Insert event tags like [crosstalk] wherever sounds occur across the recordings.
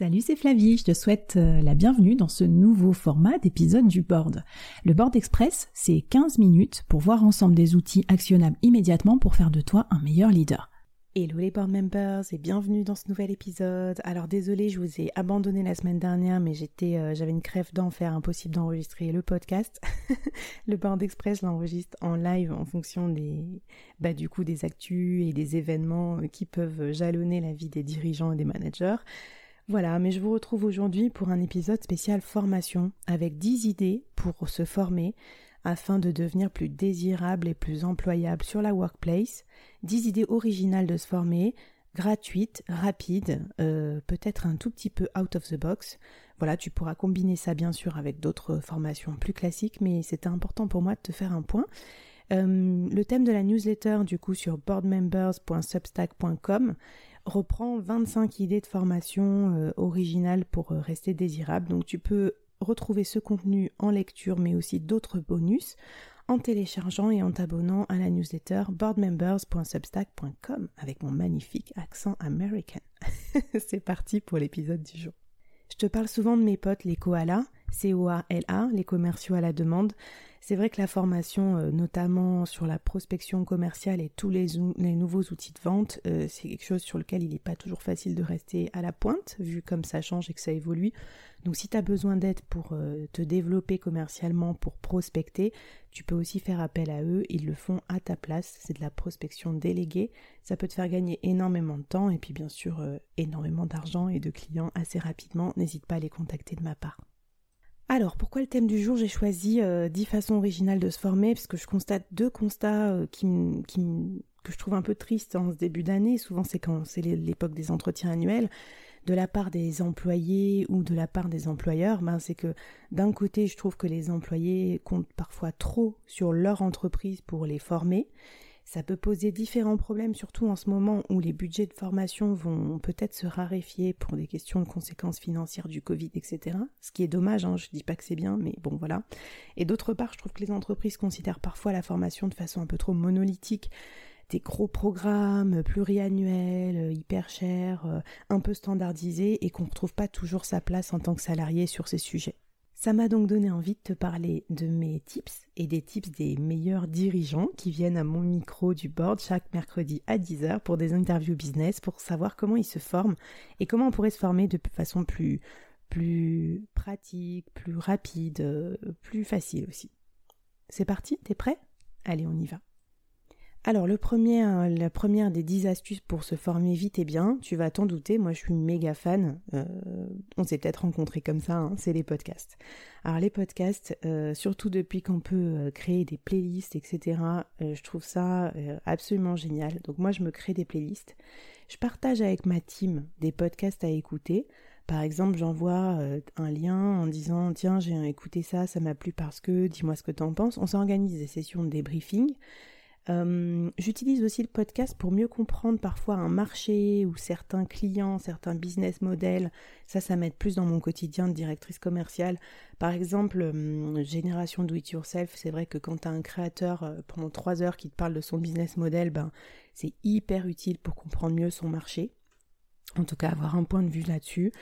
Salut, c'est Flavie, je te souhaite euh, la bienvenue dans ce nouveau format d'épisode du board. Le board express, c'est 15 minutes pour voir ensemble des outils actionnables immédiatement pour faire de toi un meilleur leader. Hello les board members et bienvenue dans ce nouvel épisode. Alors désolé, je vous ai abandonné la semaine dernière, mais j'étais, euh, j'avais une crève d'enfer, impossible d'enregistrer le podcast. [laughs] le board express l'enregistre en live en fonction des, bah du coup des actus et des événements qui peuvent jalonner la vie des dirigeants et des managers. Voilà, mais je vous retrouve aujourd'hui pour un épisode spécial formation avec 10 idées pour se former afin de devenir plus désirable et plus employable sur la workplace, 10 idées originales de se former, gratuites, rapides, euh, peut-être un tout petit peu out of the box. Voilà, tu pourras combiner ça bien sûr avec d'autres formations plus classiques, mais c'était important pour moi de te faire un point. Euh, le thème de la newsletter du coup sur boardmembers.substack.com reprend 25 idées de formation euh, originales pour euh, rester désirable. Donc tu peux retrouver ce contenu en lecture mais aussi d'autres bonus en téléchargeant et en t'abonnant à la newsletter boardmembers.substack.com avec mon magnifique accent américain. [laughs] C'est parti pour l'épisode du jour. Je te parle souvent de mes potes les koalas, C-O-A-L-A, les commerciaux à la demande. C'est vrai que la formation, euh, notamment sur la prospection commerciale et tous les, nouveaux outils de vente, euh, c'est quelque chose sur lequel il n'est pas toujours facile de rester à la pointe, vu comme ça change et que ça évolue. Donc si tu as besoin d'aide pour euh, te développer commercialement, pour prospecter, tu peux aussi faire appel à eux, ils le font à ta place, c'est de la prospection déléguée, ça peut te faire gagner énormément de temps et puis bien sûr énormément d'argent et de clients assez rapidement, n'hésite pas à les contacter de ma part. Alors, pourquoi le thème du jour? J'ai choisi 10 euh, façons originales de se former, parce que je constate deux constats euh, qui, que je trouve un peu tristes en ce début d'année. Souvent, c'est quand c'est l'époque des entretiens annuels. De la part des employés ou de la part des employeurs, ben, c'est que d'un côté, je trouve que les employés comptent parfois trop sur leur entreprise pour les former ça peut poser différents problèmes, surtout en ce moment où les budgets de formation vont peut-être se raréfier pour des questions de conséquences financières du Covid, etc. Ce qui est dommage, hein, je dis pas que c'est bien, mais bon voilà. Et d'autre part, je trouve que les entreprises considèrent parfois la formation de façon un peu trop monolithique des gros programmes pluriannuels, hyper chers, euh, un peu standardisés et qu'on ne retrouve pas toujours sa place en tant que salarié sur ces sujets. Ça m'a donc donné envie de te parler de mes tips et des tips des meilleurs dirigeants qui viennent à mon micro du board chaque mercredi à 10h pour des interviews business pour savoir comment ils se forment et comment on pourrait se former de façon plus, plus pratique, plus rapide, plus facile aussi. C'est parti, t'es prêt? Allez, on y va. Alors, le premier, euh, la première des 10 astuces pour se former vite et bien, tu vas t'en douter, moi je suis méga fan, euh, on s'est peut-être rencontrés comme ça, hein, c'est les podcasts. Alors les podcasts, euh, surtout depuis qu'on peut créer des playlists, etc., je trouve ça absolument génial. Donc moi je me crée des playlists, je partage avec ma team des podcasts à écouter. Par exemple, j'envoie un lien en disant tiens j'ai écouté ça, ça m'a plu parce que dis-moi ce que t'en penses. On s'organise des sessions de débriefing. Euh, j'utilise aussi le podcast pour mieux comprendre parfois un marché ou certains clients, certains business models. Ça, ça m'aide plus dans mon quotidien de directrice commerciale. Par exemple, euh, génération do it yourself, c'est vrai que quand tu as un créateur euh, pendant trois heures qui te parle de son business model, ben, c'est hyper utile pour comprendre mieux son marché. En tout cas, avoir un point de vue là-dessus.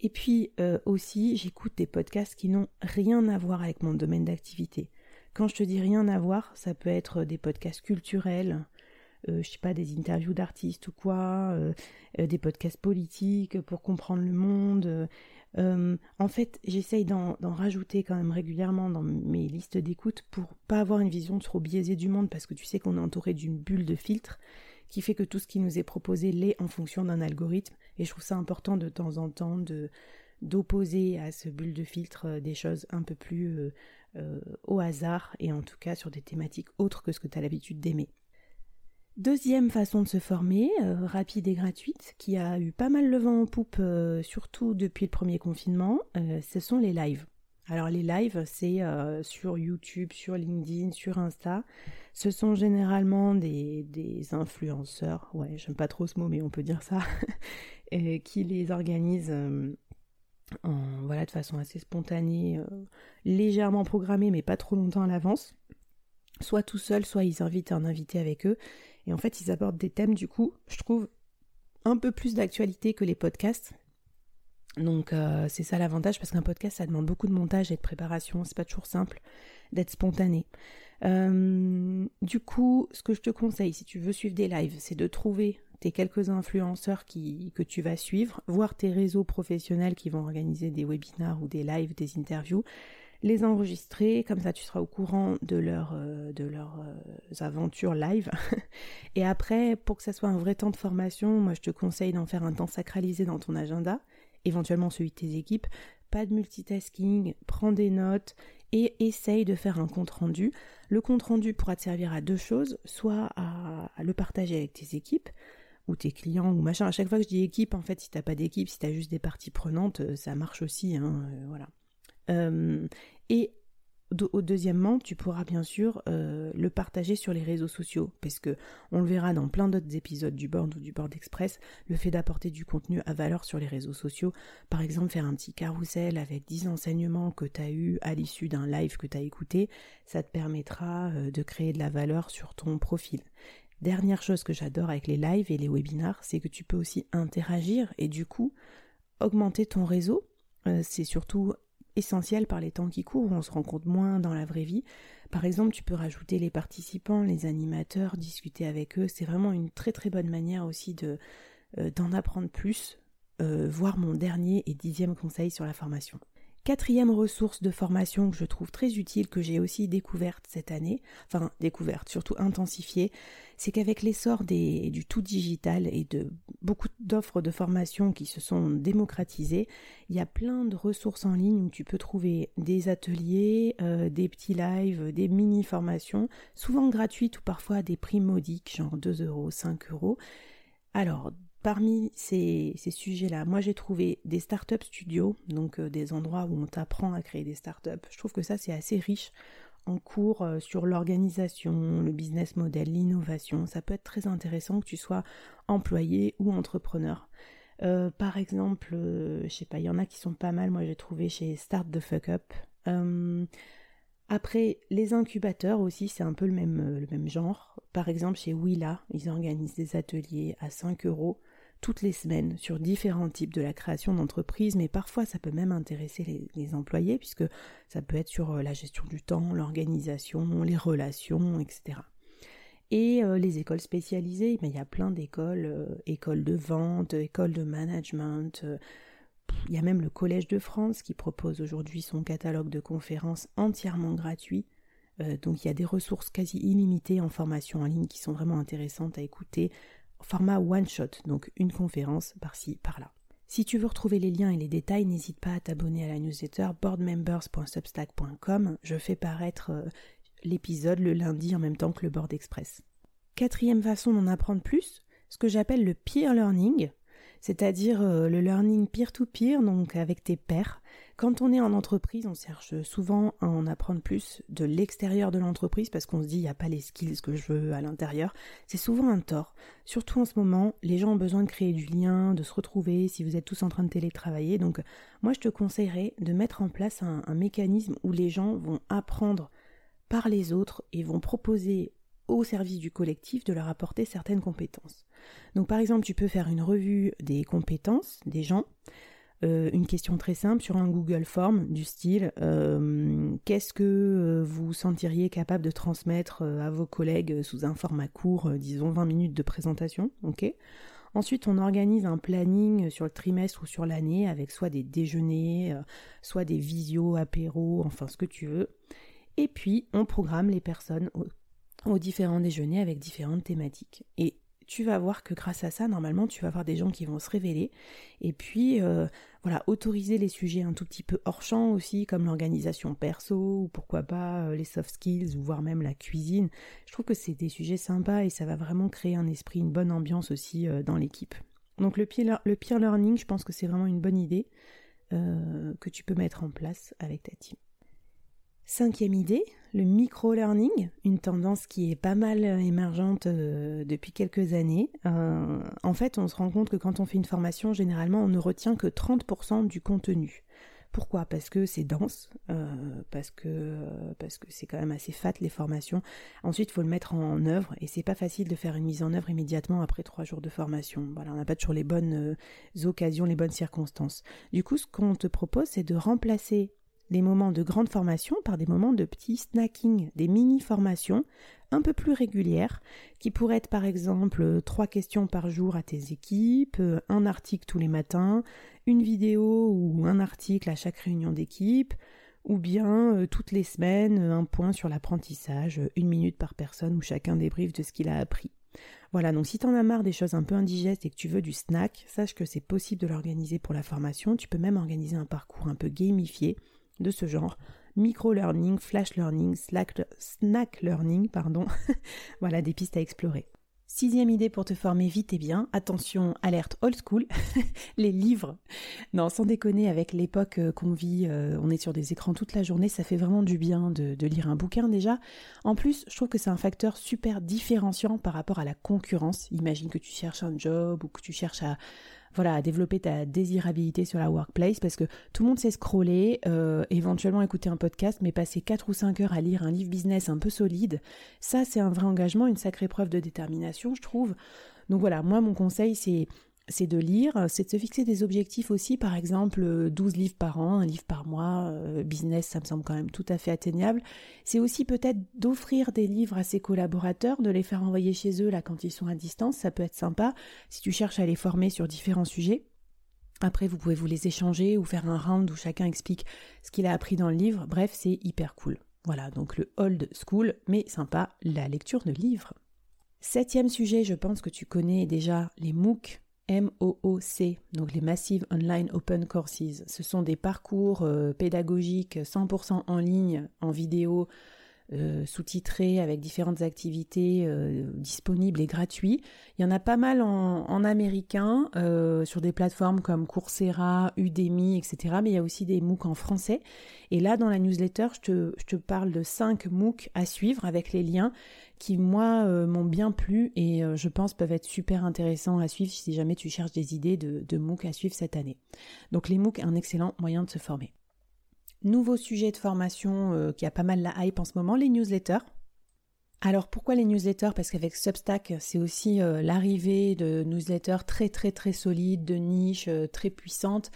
Et puis aussi, j'écoute des podcasts qui n'ont rien à voir avec mon domaine d'activité. Quand je te dis rien à voir, ça peut être des podcasts culturels, euh, je sais pas, des interviews d'artistes ou quoi, euh, euh, des podcasts politiques pour comprendre le monde. en fait, j'essaye d'en rajouter quand même régulièrement dans mes listes d'écoute pour pas avoir une vision trop biaisée du monde parce que tu sais qu'on est entouré d'une bulle de filtres qui fait que tout ce qui nous est proposé l'est en fonction d'un algorithme et je trouve ça important de temps en temps de d'opposer à ce bulle de filtre des choses un peu plus euh, au hasard et en tout cas sur des thématiques autres que ce que tu as l'habitude d'aimer. Deuxième façon de se former, euh, rapide et gratuite, qui a eu pas mal le vent en poupe, euh, surtout depuis le premier confinement, ce sont les lives. Alors les lives, c'est sur YouTube, sur LinkedIn, sur Insta. Ce sont généralement des, des influenceurs, ouais, j'aime pas trop ce mot, mais on peut dire ça, [laughs] qui les organisent voilà, de façon assez spontanée, euh, légèrement programmée, mais pas trop longtemps à l'avance. Soit tout seul, soit ils invitent un invité avec eux. Et en fait, ils abordent des thèmes, du coup, je trouve, un peu plus d'actualité que les podcasts. Donc euh, c'est ça l'avantage parce qu'un podcast ça demande beaucoup de montage et de préparation, c'est pas toujours simple d'être spontané. Euh, du coup, ce que je te conseille si tu veux suivre des lives, c'est de trouver tes quelques influenceurs qui, que tu vas suivre, voir tes réseaux professionnels qui vont organiser des webinars ou des lives, des interviews, les enregistrer, comme ça tu seras au courant de, leur, euh, de leurs aventures live. [laughs] et après, pour que ça soit un vrai temps de formation, moi je te conseille d'en faire un temps sacralisé dans ton agenda éventuellement celui de tes équipes. Pas de multitasking, prends des notes et essaye de faire un compte rendu. Le compte rendu pourra te servir à deux choses, soit à, le partager avec tes équipes ou tes clients ou machin. À chaque fois que je dis équipe, en fait, si t'as pas d'équipe, si tu as juste des parties prenantes, euh, ça marche aussi, hein, euh, voilà. Euh, et au deuxièmement, tu pourras bien sûr le partager sur les réseaux sociaux, parce que on le verra dans plein d'autres épisodes du board ou du board express, le fait d'apporter du contenu à valeur sur les réseaux sociaux, par exemple faire un petit carrousel avec 10 enseignements que tu as eu à l'issue d'un live que tu as écouté, ça te permettra de créer de la valeur sur ton profil. Dernière chose que j'adore avec les lives et les webinars, c'est que tu peux aussi interagir et du coup augmenter ton réseau. Euh, c'est surtout essentiel par les temps qui courent, on se rencontre moins dans la vraie vie. Par exemple, tu peux rajouter les participants, les animateurs, discuter avec eux. C'est vraiment une très très bonne manière aussi de euh, d'en apprendre plus, euh, voir mon dernier et dixième conseil sur la formation. Quatrième ressource de formation que je trouve très utile, que j'ai aussi découverte cette année, enfin découverte, surtout intensifiée, c'est qu'avec l'essor du tout digital et de beaucoup d'offres de formation qui se sont démocratisées, il y a plein de ressources en ligne où tu peux trouver des ateliers, euh, des petits lives, des mini-formations, souvent gratuites ou parfois à des prix modiques, genre 2 euros, 5 euros. Alors, Parmi ces, sujets-là, moi j'ai trouvé des startup studios, donc euh, des endroits où on t'apprend à créer des startups. Je trouve que ça c'est assez riche en cours euh, sur l'organisation, le business model, l'innovation. Ça peut être très intéressant que tu sois employé ou entrepreneur. Euh, par exemple, je sais pas, il y en a qui sont pas mal. Moi j'ai trouvé chez Start the Fuck Up. après, les incubateurs aussi, c'est un peu le même, le même genre. Par exemple, chez Willa, ils organisent des ateliers à 5 euros toutes les semaines sur différents types de la création d'entreprise, mais parfois ça peut même intéresser les, employés, puisque ça peut être sur euh, la gestion du temps, l'organisation, les relations, etc. Et euh, les écoles spécialisées, mais il y a plein d'écoles, euh, écoles de vente, écoles de management. il y a même le Collège de France qui propose aujourd'hui son catalogue de conférences entièrement gratuit. donc il y a des ressources quasi illimitées en formation en ligne qui sont vraiment intéressantes à écouter format one shot, donc une conférence par-ci, par-là. Si tu veux retrouver les liens et les détails, n'hésite pas à t'abonner à la newsletter boardmembers.substack.com. Je fais paraître euh, l'épisode le lundi en même temps que le Board Express. Quatrième façon d'en apprendre plus, ce que j'appelle le peer learning, c'est-à-dire euh, le learning peer-to-peer, donc avec tes pairs. Quand on est en entreprise, on cherche souvent à en apprendre plus de l'extérieur de l'entreprise parce qu'on se dit il n'y a pas les skills que je veux à l'intérieur. C'est souvent un tort. Surtout en ce moment, les gens ont besoin de créer du lien, de se retrouver si vous êtes tous en train de télétravailler. Donc moi je te conseillerais de mettre en place un, un mécanisme où les gens vont apprendre par les autres et vont proposer au service du collectif de leur apporter certaines compétences. Donc par exemple, tu peux faire une revue des compétences des gens euh, une question très simple sur un Google Form du style euh, qu'est-ce que euh, vous sentiriez capable de transmettre à vos collègues sous un format court, disons 20 minutes de présentation, ok? Ensuite, on organise un planning sur le trimestre ou sur l'année avec soit des déjeuners, soit des visios, apéros, enfin ce que tu veux. Et puis, on programme les personnes aux, différents déjeuners avec différentes thématiques. Et tu vas voir que grâce à ça, normalement, tu vas avoir des gens qui vont se révéler. Et puis, euh, voilà, autoriser les sujets un tout petit peu hors champ aussi, comme l'organisation perso, ou pourquoi pas euh, les soft skills, ou voire même la cuisine. Je trouve que c'est des sujets sympas et ça va vraiment créer un esprit, une bonne ambiance aussi euh, dans l'équipe. Donc le peer learning, je pense que c'est vraiment une bonne idée que tu peux mettre en place avec ta team. Cinquième idée, le micro-learning, une tendance qui est pas mal émergente euh, depuis quelques années. Euh, en fait, on se rend compte que quand on fait une formation, généralement, on ne retient que 30% du contenu. Pourquoi? Parce que c'est dense, euh, parce que euh, parce que c'est quand même assez fat les formations. Ensuite, il faut le mettre en œuvre et c'est pas facile de faire une mise en œuvre immédiatement après trois jours de formation. Voilà, on n'a pas toujours les bonnes occasions, les bonnes circonstances. Du coup, ce qu'on te propose, c'est de remplacer les moments de grande formation par des moments de petit snacking, des mini-formations un peu plus régulières, qui pourraient être par exemple trois questions par jour à tes équipes, un article tous les matins, une vidéo ou un article à chaque réunion d'équipe, ou bien euh, toutes les semaines un point sur l'apprentissage, une minute par personne où chacun débriefe de ce qu'il a appris. Voilà, donc si t'en as marre des choses un peu indigestes et que tu veux du snack, sache que c'est possible de l'organiser pour la formation. Tu peux même organiser un parcours un peu gamifié de ce genre. Micro-learning, flash learning, snack learning, pardon. [laughs] voilà des pistes à explorer. Sixième idée pour te former vite et bien, attention, alerte old school, [laughs] les livres. Non, sans déconner, avec l'époque euh, qu'on vit, euh, on est sur des écrans toute la journée, ça fait vraiment du bien de, de lire un bouquin déjà. En plus, je trouve que c'est un facteur super différenciant par rapport à la concurrence. Imagine que tu cherches un job ou que tu cherches à, voilà, à développer ta désirabilité sur la workplace parce que tout le monde sait scroller, euh, éventuellement écouter un podcast, mais passer 4 ou 5 heures à lire un livre business un peu solide, ça c'est un vrai engagement, une sacrée preuve de détermination, je trouve. Donc voilà, moi mon conseil c'est c'est de lire, c'est de se fixer des objectifs aussi, par exemple 12 livres par an, un livre par mois, euh, business, ça me semble quand même tout à fait atteignable. C'est aussi peut-être d'offrir des livres à ses collaborateurs, de les faire envoyer chez eux là quand ils sont à distance, ça peut être sympa si tu cherches à les former sur différents sujets. Après, vous pouvez vous les échanger ou faire un round où chacun explique ce qu'il a appris dans le livre. Bref, c'est hyper cool. Voilà, donc le old school, mais sympa, la lecture de livres. Septième sujet, je pense que tu connais déjà les MOOC, MOOC, donc les Massive Online Open Courses. Ce sont des parcours euh, pédagogiques 100% en ligne, en vidéo, euh, sous-titrés avec différentes activités euh, disponibles et gratuits. Il y en a pas mal en, américain sur des plateformes comme Coursera, Udemy, etc. Mais il y a aussi des MOOC en français. Et là, dans la newsletter, je te, parle de 5 MOOC à suivre avec les liens qui moi euh, m'ont bien plu et euh, je pense peuvent être super intéressants à suivre si jamais tu cherches des idées de, de MOOC à suivre cette année. Donc les MOOC, un excellent moyen de se former. Nouveau sujet de formation euh, qui a pas mal la hype en ce moment, les newsletters. Alors pourquoi les newsletters? Parce qu'avec Substack, c'est aussi l'arrivée de newsletters très très très solides, de niche, très puissantes,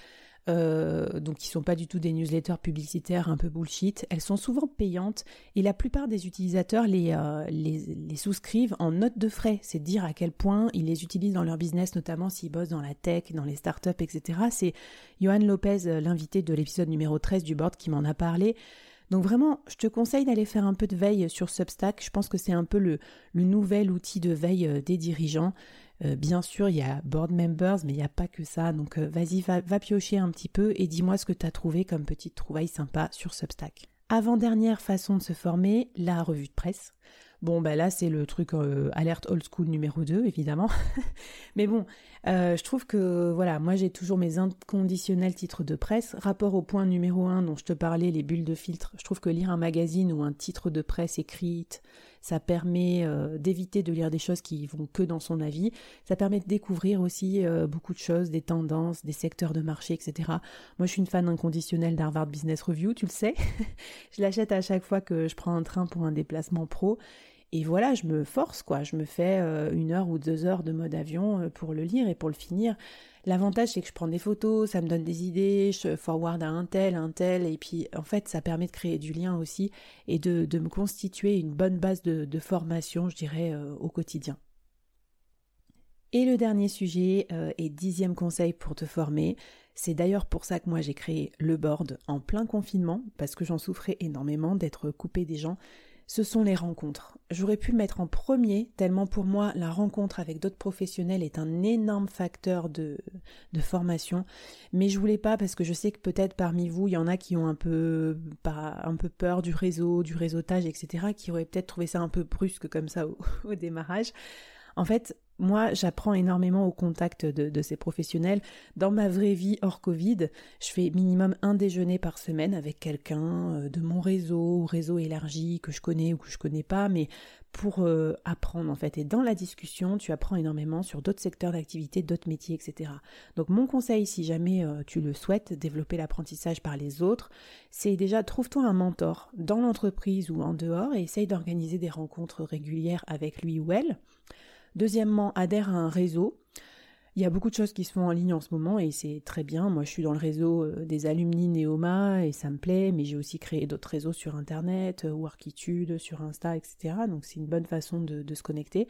euh, donc qui sont pas du tout des newsletters publicitaires un peu bullshit. Elles sont souvent payantes et la plupart des utilisateurs les, euh, souscrivent en note de frais. C'est dire à quel point ils les utilisent dans leur business, notamment s'ils bossent dans la tech, dans les startups, etc. C'est Johan Lopez, euh, l'invité de l'épisode numéro 13 du board, qui m'en a parlé. Donc vraiment, je te conseille d'aller faire un peu de veille sur Substack. Je pense que c'est un peu le, le nouvel outil de veille des dirigeants. Euh, bien sûr, il y a board members, mais il n'y a pas que ça. Donc euh, vas-y, va, piocher un petit peu et dis-moi ce que tu as trouvé comme petite trouvaille sympa sur Substack. Avant-dernière façon de se former, la revue de presse. Bon, ben là, c'est le truc euh, alerte old school numéro 2, évidemment. [laughs] Mais bon, je trouve que, voilà, moi j'ai toujours mes inconditionnels titres de presse. Rapport au point numéro 1 dont je te parlais, les bulles de filtre, je trouve que lire un magazine ou un titre de presse écrite, ça permet euh, d'éviter de lire des choses qui vont que dans son avis, ça permet de découvrir aussi euh, beaucoup de choses, des tendances, des secteurs de marché, etc. Moi je suis une fan inconditionnelle d'Harvard Business Review, tu le sais, [laughs] je l'achète à chaque fois que je prends un train pour un déplacement pro, et voilà, je me force, quoi. Je me fais euh, une heure ou deux heures de mode avion pour le lire et pour le finir. L'avantage, c'est que je prends des photos, ça me donne des idées, je forward à un tel, un tel, et puis en fait, ça permet de créer du lien aussi et de, me constituer une bonne base de, formation, je dirais, euh, au quotidien. Et le dernier sujet euh, et dixième conseil pour te former, c'est d'ailleurs pour ça que moi j'ai créé le board en plein confinement, parce que j'en souffrais énormément d'être coupé des gens ce sont les rencontres. J'aurais pu mettre en premier, tellement pour moi la rencontre avec d'autres professionnels est un énorme facteur de, de formation, mais je voulais pas parce que je sais que peut-être parmi vous, il y en a qui ont un peu, pas, un peu peur du réseau, du réseautage, etc., qui auraient peut-être trouvé ça un peu brusque comme ça au [laughs] démarrage. En fait, moi, j'apprends énormément au contact de, ces professionnels. Dans ma vraie vie hors Covid, je fais minimum un déjeuner par semaine avec quelqu'un euh, de mon réseau ou réseau élargi que je connais ou que je connais pas, mais pour euh, apprendre en fait. Et dans la discussion, tu apprends énormément sur d'autres secteurs d'activité, d'autres métiers, etc. Donc mon conseil, si jamais euh, tu le souhaites, développer l'apprentissage par les autres, c'est déjà trouve-toi un mentor dans l'entreprise ou en dehors et essaye d'organiser des rencontres régulières avec lui ou elle. Deuxièmement, adhère à un réseau. Il y a beaucoup de choses qui se font en ligne en ce moment et c'est très bien. Moi, je suis dans le réseau euh, des alumni Neoma et ça me plaît, mais j'ai aussi créé d'autres réseaux sur Internet, euh, Workitude, sur Insta, etc. Donc c'est une bonne façon de, se connecter.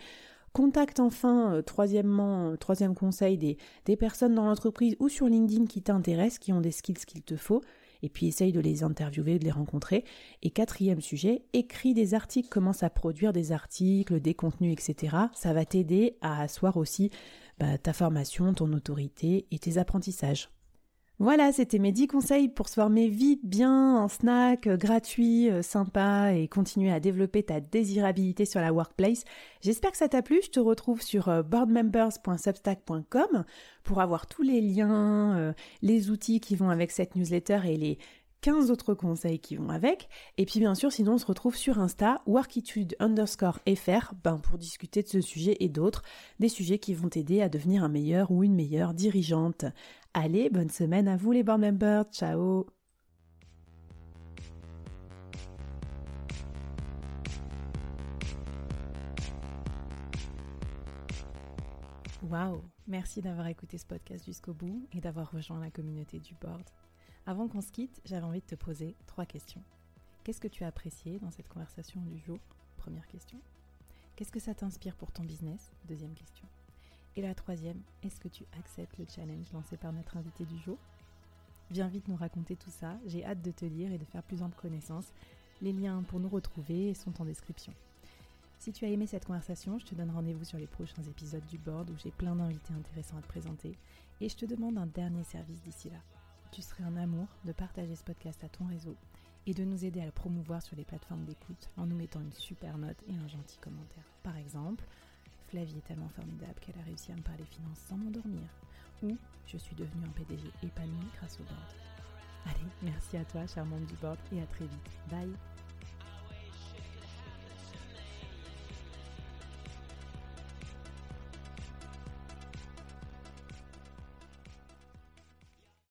Contacte enfin, euh, troisièmement, troisième conseil, des, des personnes dans l'entreprise ou sur LinkedIn qui t'intéressent, qui ont des skills qu'il te faut et puis essaye de les interviewer, de les rencontrer. Et quatrième sujet, écris des articles, commence à produire des articles, des contenus, etc. Ça va t'aider à asseoir aussi bah, ta formation, ton autorité et tes apprentissages. Voilà, c'était mes 10 conseils pour se former vite, bien, en snack, euh, gratuit, euh, sympa et continuer à développer ta désirabilité sur la workplace. J'espère que ça t'a plu. Je te retrouve sur euh, boardmembers.substack.com pour avoir tous les liens, les outils qui vont avec cette newsletter et les 15 autres conseils qui vont avec. Et puis bien sûr, sinon on se retrouve sur Insta, workitude underscore fr, ben, pour discuter de ce sujet et d'autres, des sujets qui vont t'aider à devenir un meilleur ou une meilleure dirigeante. Allez, bonne semaine à vous les board members, ciao Waouh Merci d'avoir écouté ce podcast jusqu'au bout et d'avoir rejoint la communauté du board. Avant qu'on se quitte, j'avais envie de te poser trois questions. Qu'est-ce que tu as apprécié dans cette conversation du jour? Première question. Qu'est-ce que ça t'inspire pour ton business? Deuxième question. Et la troisième, est-ce que tu acceptes le challenge lancé par notre invité du jour? Viens vite nous raconter tout ça, j'ai hâte de te lire et de faire plus ample connaissance. Les liens pour nous retrouver sont en description. Si tu as aimé cette conversation, je te donne rendez-vous sur les prochains épisodes du board où j'ai plein d'invités intéressants à te présenter et je te demande un dernier service d'ici là tu serais un amour de partager ce podcast à ton réseau et de nous aider à le promouvoir sur les plateformes d'écoute en nous mettant une super note et un gentil commentaire. Par exemple, Flavie est tellement formidable qu'elle a réussi à me parler finances sans m'endormir. Ou je suis devenue un PDG épanoui grâce au board. Allez, merci à toi, cher membre du board, et à très vite. Bye